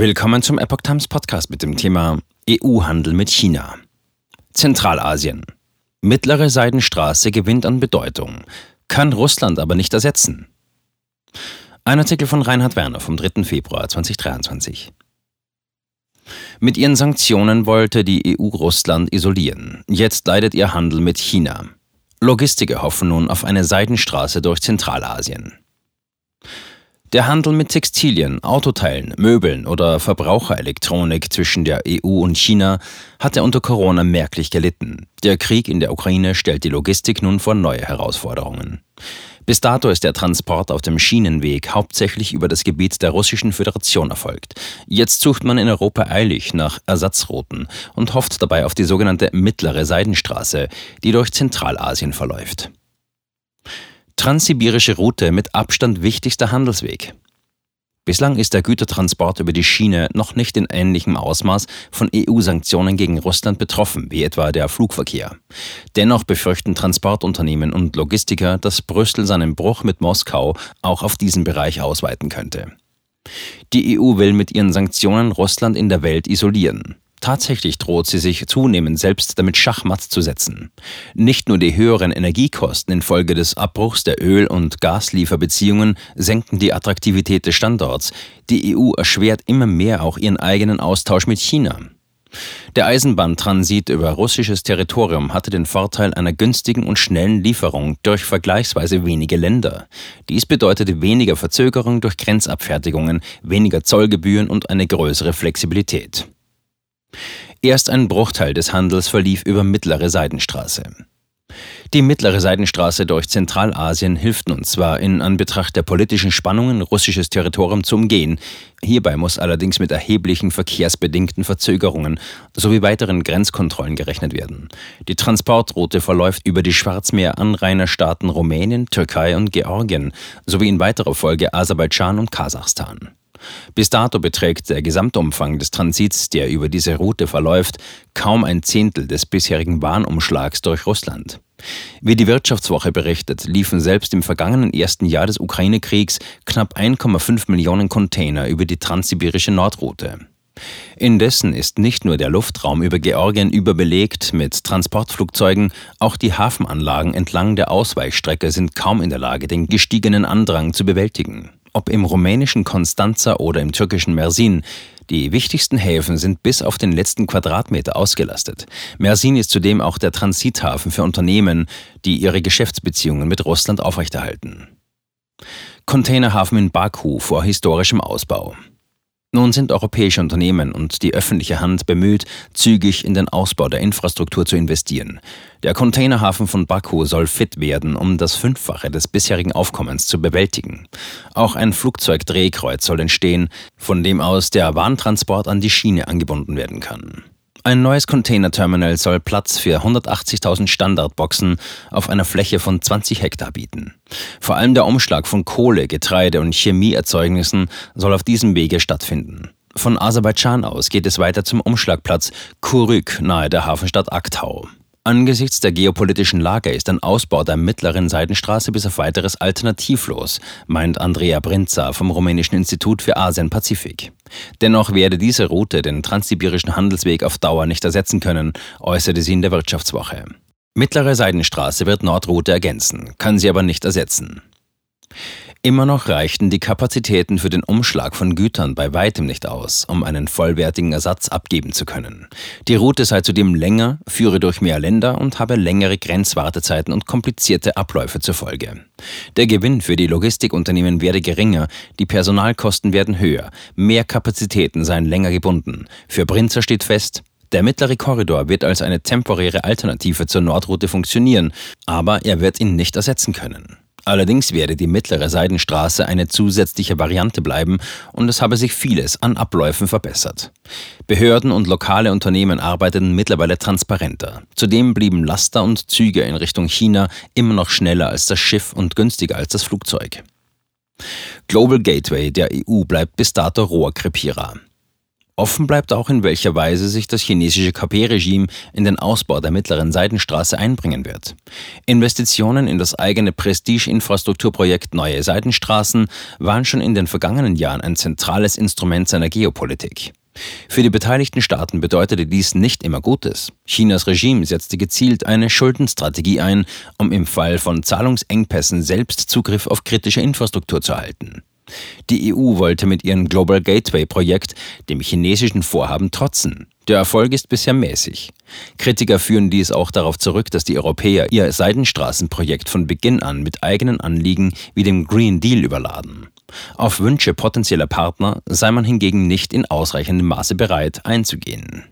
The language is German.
Willkommen zum Epoch Times Podcast mit dem Thema EU-Handel mit China. Zentralasien. Mittlere Seidenstraße gewinnt an Bedeutung, kann Russland aber nicht ersetzen. Ein Artikel von Reinhard Werner vom 3. Februar 2023. Mit ihren Sanktionen wollte die EU Russland isolieren. Jetzt leidet ihr Handel mit China. Logistiker hoffen nun auf eine Seidenstraße durch Zentralasien. Der Handel mit Textilien, Autoteilen, Möbeln oder Verbraucherelektronik zwischen der EU und China hatte unter Corona merklich gelitten. Der Krieg in der Ukraine stellt die Logistik nun vor neue Herausforderungen. Bis dato ist der Transport auf dem Schienenweg hauptsächlich über das Gebiet der Russischen Föderation erfolgt. Jetzt sucht man in Europa eilig nach Ersatzrouten und hofft dabei auf die sogenannte mittlere Seidenstraße, die durch Zentralasien verläuft. Transsibirische Route mit Abstand wichtigster Handelsweg. Bislang ist der Gütertransport über die Schiene noch nicht in ähnlichem Ausmaß von EU-Sanktionen gegen Russland betroffen, wie etwa der Flugverkehr. Dennoch befürchten Transportunternehmen und Logistiker, dass Brüssel seinen Bruch mit Moskau auch auf diesen Bereich ausweiten könnte. Die EU will mit ihren Sanktionen Russland in der Welt isolieren. Tatsächlich droht sie sich zunehmend selbst damit Schachmatt zu setzen. Nicht nur die höheren Energiekosten infolge des Abbruchs der Öl- und Gaslieferbeziehungen senken die Attraktivität des Standorts, die EU erschwert immer mehr auch ihren eigenen Austausch mit China. Der Eisenbahntransit über russisches Territorium hatte den Vorteil einer günstigen und schnellen Lieferung durch vergleichsweise wenige Länder. Dies bedeutete weniger Verzögerung durch Grenzabfertigungen, weniger Zollgebühren und eine größere Flexibilität. Erst ein Bruchteil des Handels verlief über Mittlere Seidenstraße. Die Mittlere Seidenstraße durch Zentralasien hilft nun zwar in Anbetracht der politischen Spannungen, russisches Territorium zu umgehen. Hierbei muss allerdings mit erheblichen verkehrsbedingten Verzögerungen sowie weiteren Grenzkontrollen gerechnet werden. Die Transportroute verläuft über die Schwarzmeer-Anrainerstaaten Rumänien, Türkei und Georgien sowie in weiterer Folge Aserbaidschan und Kasachstan. Bis dato beträgt der Gesamtumfang des Transits, der über diese Route verläuft, kaum ein Zehntel des bisherigen Warenumschlags durch Russland. Wie die Wirtschaftswoche berichtet, liefen selbst im vergangenen ersten Jahr des Ukraine-Kriegs knapp 1,5 Millionen Container über die transsibirische Nordroute. Indessen ist nicht nur der Luftraum über Georgien überbelegt mit Transportflugzeugen, auch die Hafenanlagen entlang der Ausweichstrecke sind kaum in der Lage, den gestiegenen Andrang zu bewältigen ob im rumänischen Constanza oder im türkischen Mersin. Die wichtigsten Häfen sind bis auf den letzten Quadratmeter ausgelastet. Mersin ist zudem auch der Transithafen für Unternehmen, die ihre Geschäftsbeziehungen mit Russland aufrechterhalten. Containerhafen in Baku vor historischem Ausbau. Nun sind europäische Unternehmen und die öffentliche Hand bemüht, zügig in den Ausbau der Infrastruktur zu investieren. Der Containerhafen von Baku soll fit werden, um das Fünffache des bisherigen Aufkommens zu bewältigen. Auch ein Flugzeugdrehkreuz soll entstehen, von dem aus der Warntransport an die Schiene angebunden werden kann. Ein neues Containerterminal soll Platz für 180.000 Standardboxen auf einer Fläche von 20 Hektar bieten. Vor allem der Umschlag von Kohle, Getreide und Chemieerzeugnissen soll auf diesem Wege stattfinden. Von Aserbaidschan aus geht es weiter zum Umschlagplatz Kurük nahe der Hafenstadt Aktau. Angesichts der geopolitischen Lage ist ein Ausbau der mittleren Seidenstraße bis auf weiteres alternativlos, meint Andrea Brinza vom Rumänischen Institut für Asien-Pazifik. Dennoch werde diese Route den transsibirischen Handelsweg auf Dauer nicht ersetzen können, äußerte sie in der Wirtschaftswoche. Mittlere Seidenstraße wird Nordroute ergänzen, kann sie aber nicht ersetzen. Immer noch reichten die Kapazitäten für den Umschlag von Gütern bei weitem nicht aus, um einen vollwertigen Ersatz abgeben zu können. Die Route sei zudem länger, führe durch mehr Länder und habe längere Grenzwartezeiten und komplizierte Abläufe zur Folge. Der Gewinn für die Logistikunternehmen werde geringer, die Personalkosten werden höher, mehr Kapazitäten seien länger gebunden. Für Brinzer steht fest, der mittlere Korridor wird als eine temporäre Alternative zur Nordroute funktionieren, aber er wird ihn nicht ersetzen können. Allerdings werde die mittlere Seidenstraße eine zusätzliche Variante bleiben und es habe sich vieles an Abläufen verbessert. Behörden und lokale Unternehmen arbeiteten mittlerweile transparenter. Zudem blieben Laster und Züge in Richtung China immer noch schneller als das Schiff und günstiger als das Flugzeug. Global Gateway der EU bleibt bis dato Rohrkrepierer. Offen bleibt auch, in welcher Weise sich das chinesische KP-Regime in den Ausbau der mittleren Seidenstraße einbringen wird. Investitionen in das eigene Prestige-Infrastrukturprojekt Neue Seidenstraßen waren schon in den vergangenen Jahren ein zentrales Instrument seiner Geopolitik. Für die beteiligten Staaten bedeutete dies nicht immer Gutes. Chinas Regime setzte gezielt eine Schuldenstrategie ein, um im Fall von Zahlungsengpässen selbst Zugriff auf kritische Infrastruktur zu erhalten. Die EU wollte mit ihrem Global Gateway-Projekt dem chinesischen Vorhaben trotzen. Der Erfolg ist bisher mäßig. Kritiker führen dies auch darauf zurück, dass die Europäer ihr Seidenstraßenprojekt von Beginn an mit eigenen Anliegen wie dem Green Deal überladen. Auf Wünsche potenzieller Partner sei man hingegen nicht in ausreichendem Maße bereit einzugehen.